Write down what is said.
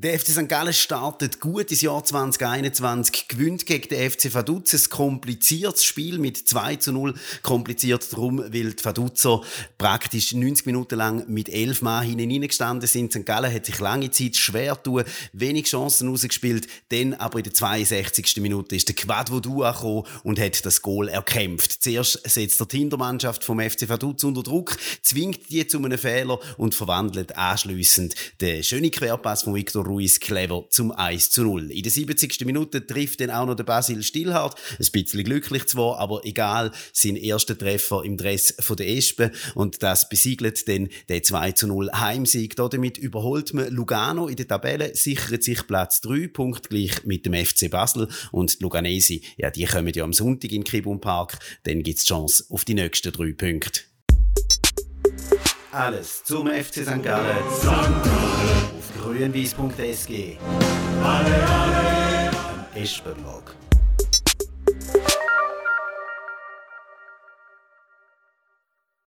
Der FC St. Gallen startet gut ins Jahr 2021, gewinnt gegen den FC Vaduz ein kompliziertes Spiel mit 2 zu 0. Kompliziert darum, weil die Vaduzer praktisch 90 Minuten lang mit 11 Mann hineingestanden sind. St. Gallen hat sich lange Zeit schwer tun, wenig Chancen rausgespielt. Dann aber in der 62. Minute ist der Quadvodua gekommen und hat das Goal erkämpft. Zuerst setzt der Tindermannschaft vom FC Vaduz unter Druck, zwingt die zu einem Fehler und verwandelt anschliessend den schönen Querpass von Victor Ruiz clever zum 1 zu 0. In der 70. Minute trifft dann auch noch der Basil Stillhardt. Ein bisschen glücklich zwar, aber egal, sein erster Treffer im Dress von der Espe und das besiegelt dann den 2 zu 0 Heimsieg. Damit überholt man Lugano in der Tabelle, sichert sich Platz 3, punktgleich mit dem FC Basel und die Luganesi, ja, die kommen ja am Sonntag in Kibun Park, dann gibt's Chance auf die nächsten drei Punkte. Alles zum FC St. Gallen. St. Gallen. Grünwies.sg. Alle, alle. Espenlog.